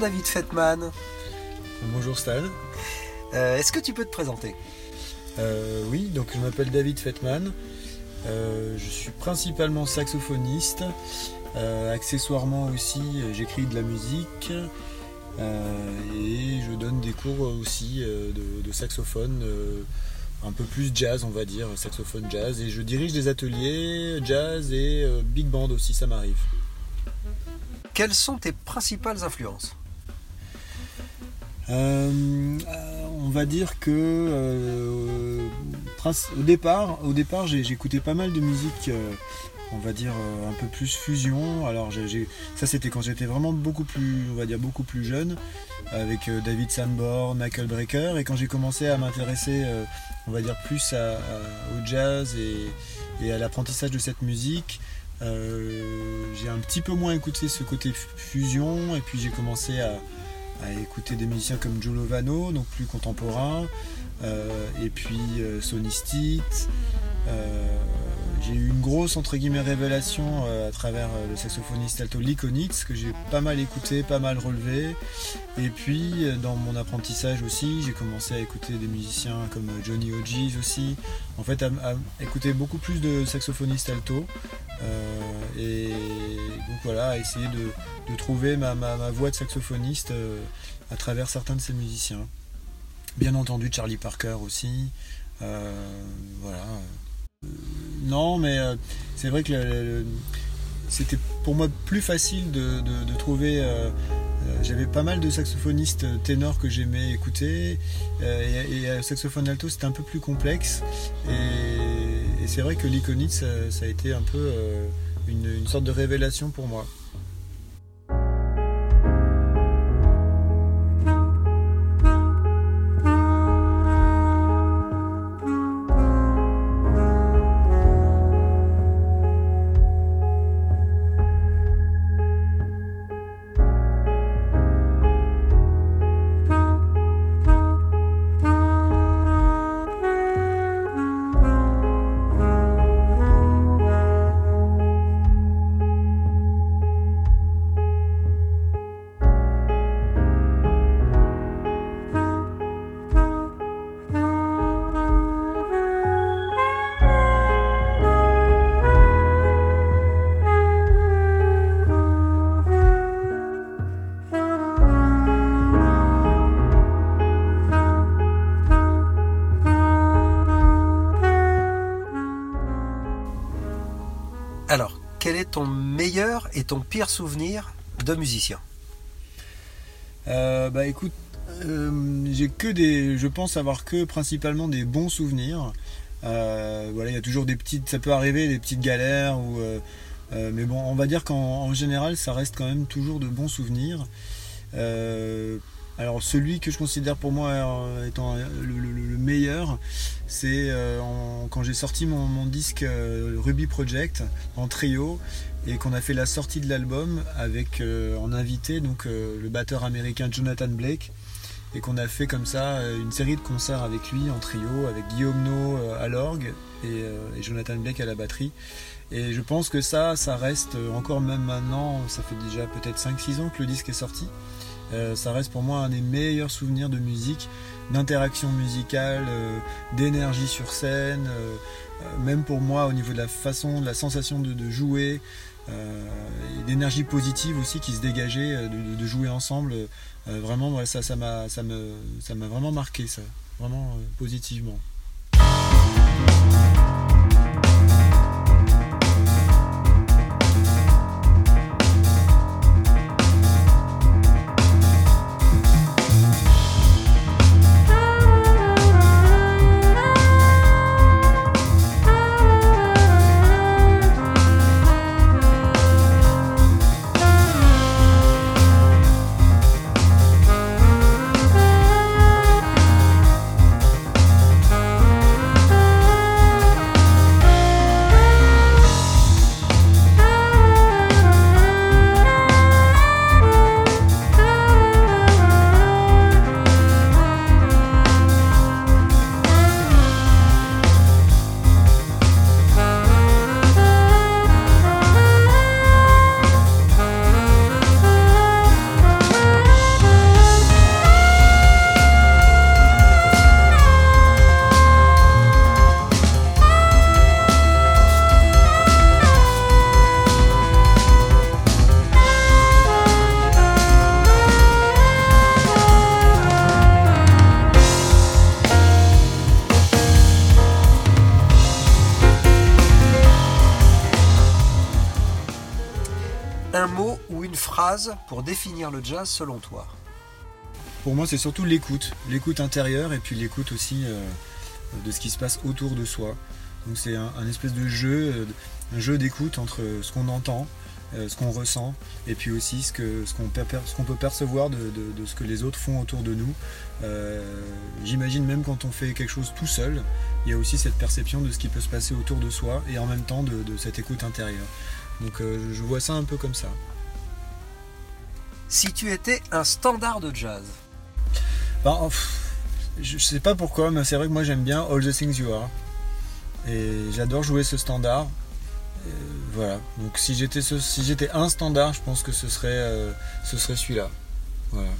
David Fettman. Bonjour Stan. Euh, est-ce que tu peux te présenter? Euh, Oui, donc je m'appelle David Fettman. Euh, je suis principalement saxophoniste. accessoirement aussi, j'écris de la musique. et je donne des cours aussi de, saxophone un peu plus jazz, on va dire, saxophone jazz. Et je dirige des ateliers jazz et big band aussi, ça m'arrive. Quelles sont tes principales influences euh, on va dire que euh, au départ, au départ j'écoutais pas mal de musique, euh, on va dire un peu plus fusion. Alors ça c'était quand j'étais vraiment beaucoup plus, on va dire beaucoup plus jeune, avec David Sanborn, Michael Breaker, et quand j'ai commencé à m'intéresser, on va dire plus au jazz et, à l'apprentissage de cette musique. J'ai un petit peu moins écouté ce côté fusion et puis j'ai commencé à, écouter des musiciens comme Joe Lovano, donc plus contemporain, euh, et puis euh. Euh, j'ai eu une grosse entre guillemets révélation à travers le saxophoniste alto Lee Konitz que j'ai pas mal écouté, pas mal relevé. Et puis dans mon apprentissage aussi, j'ai commencé à écouter des musiciens comme Johnny Hodges aussi. En fait, à, écouter beaucoup plus de saxophonistes alto. et donc voilà, à essayer de, trouver ma, voix de saxophoniste à travers certains de ces musiciens. Bien entendu Charlie Parker aussi. voilà non, mais euh, c'est vrai que c'était pour moi plus facile de, trouver. Euh, euh, j'avais pas mal de saxophonistes ténors que j'aimais écouter, et, saxophone alto c'était un peu plus complexe. Et, c'est vrai que l'iconite ça, a été un peu une sorte de révélation pour moi. Ton meilleur et ton pire souvenir de musicien euh, Bah écoute, euh, j'ai que des. Je pense avoir que principalement des bons souvenirs. Euh, voilà, il y a toujours des petites. Ça peut arriver, des petites galères mais bon, on va dire qu'en général, ça reste quand même toujours de bons souvenirs. Alors celui que je considère pour moi euh, étant le, meilleur, c'est euh, quand j'ai sorti mon, disque euh, Ruby Project en trio et qu'on a fait la sortie de l'album avec en invité donc le batteur américain Jonathan Blake et qu'on a fait comme ça une série de concerts avec lui en trio avec Guillaume No à l'orgue et, et, Jonathan Blake à la batterie. Et je pense que ça, ça reste encore même maintenant, ça fait déjà peut-être 5-6 ans que le disque est sorti. Euh, ça reste pour moi un des meilleurs souvenirs de musique, d'interaction musicale, euh, d'énergie sur scène, euh, même pour moi au niveau de la façon, de la sensation de, jouer, d'énergie positive aussi qui se dégageait de, jouer ensemble. vraiment, ça, m'a, ça ça m'a vraiment marqué ça, vraiment positivement. Pour définir le jazz selon toi Pour moi, c'est surtout l'écoute, l'écoute intérieure et puis l'écoute aussi euh, de ce qui se passe autour de soi. Donc c'est un, espèce de jeu, euh, un jeu d'écoute entre ce qu'on entend, euh, ce qu'on ressent, et puis aussi ce qu'on peut percevoir de, ce que les autres font autour de nous. J'imagine même quand on fait quelque chose tout seul, il y a aussi cette perception de ce qui peut se passer autour de soi et en même temps de, cette écoute intérieure. Donc je vois ça un peu comme ça. Si tu étais un standard de jazz ben, Je sais pas pourquoi, mais c'est vrai que moi j'aime bien All the Things You Are. Et j'adore jouer ce standard. voilà. Donc si j'étais si un standard, je pense que ce serait euh, ce serait celui-là. Voilà.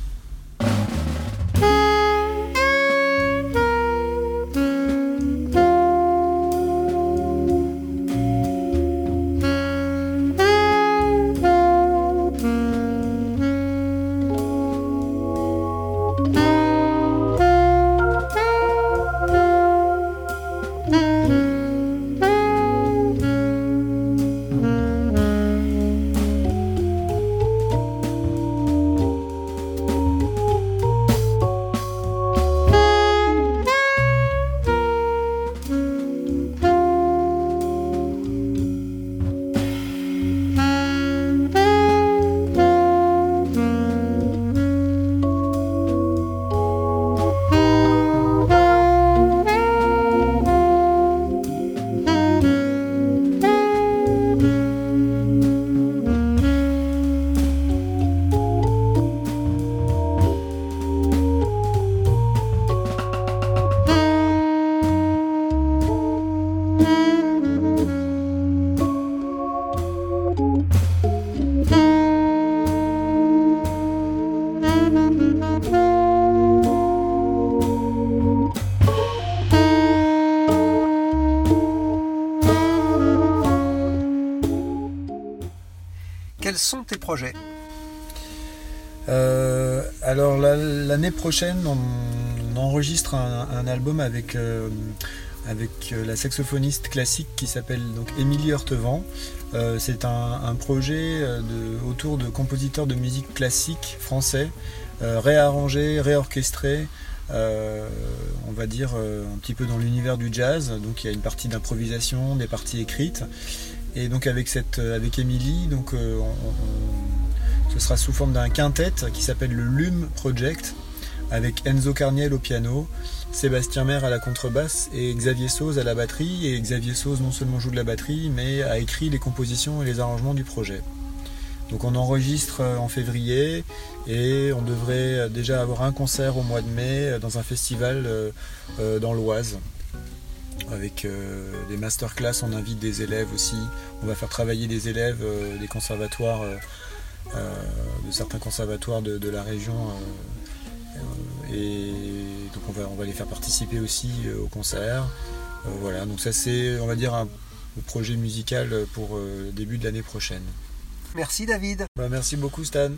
Quels sont tes projets euh, Alors l'année prochaine, on, enregistre un, album avec, euh, avec euh, la saxophoniste classique qui s'appelle donc Émilie Heurtevent. C'est un, projet autour de compositeurs de musique classique français, réarrangés, réorchestrés. on va dire un petit peu dans l'univers du jazz, donc il y a une partie d'improvisation, des parties écrites, et donc avec cette, euh, avec Emily, donc euh, ce sera sous forme d'un quintet qui s'appelle le Lume Project, avec Enzo Carniel au piano, Sébastien Mer à la contrebasse et Xavier Sauze à la batterie. Et Xavier Sauze non seulement joue de la batterie, mais a écrit les compositions et les arrangements du projet. Donc on enregistre euh, en février et on devrait déjà avoir un concert au mois de mai dans un festival dans l'Oise avec euh, des masterclass, on invite des élèves aussi. On va faire travailler des élèves euh, des conservatoires, euh, de certains conservatoires de, la région. et donc on va, on va les faire participer aussi au concert. voilà, donc ça c'est, on va dire, un projet musical pour le début de l'année prochaine. Merci David. Bah, merci beaucoup Stan.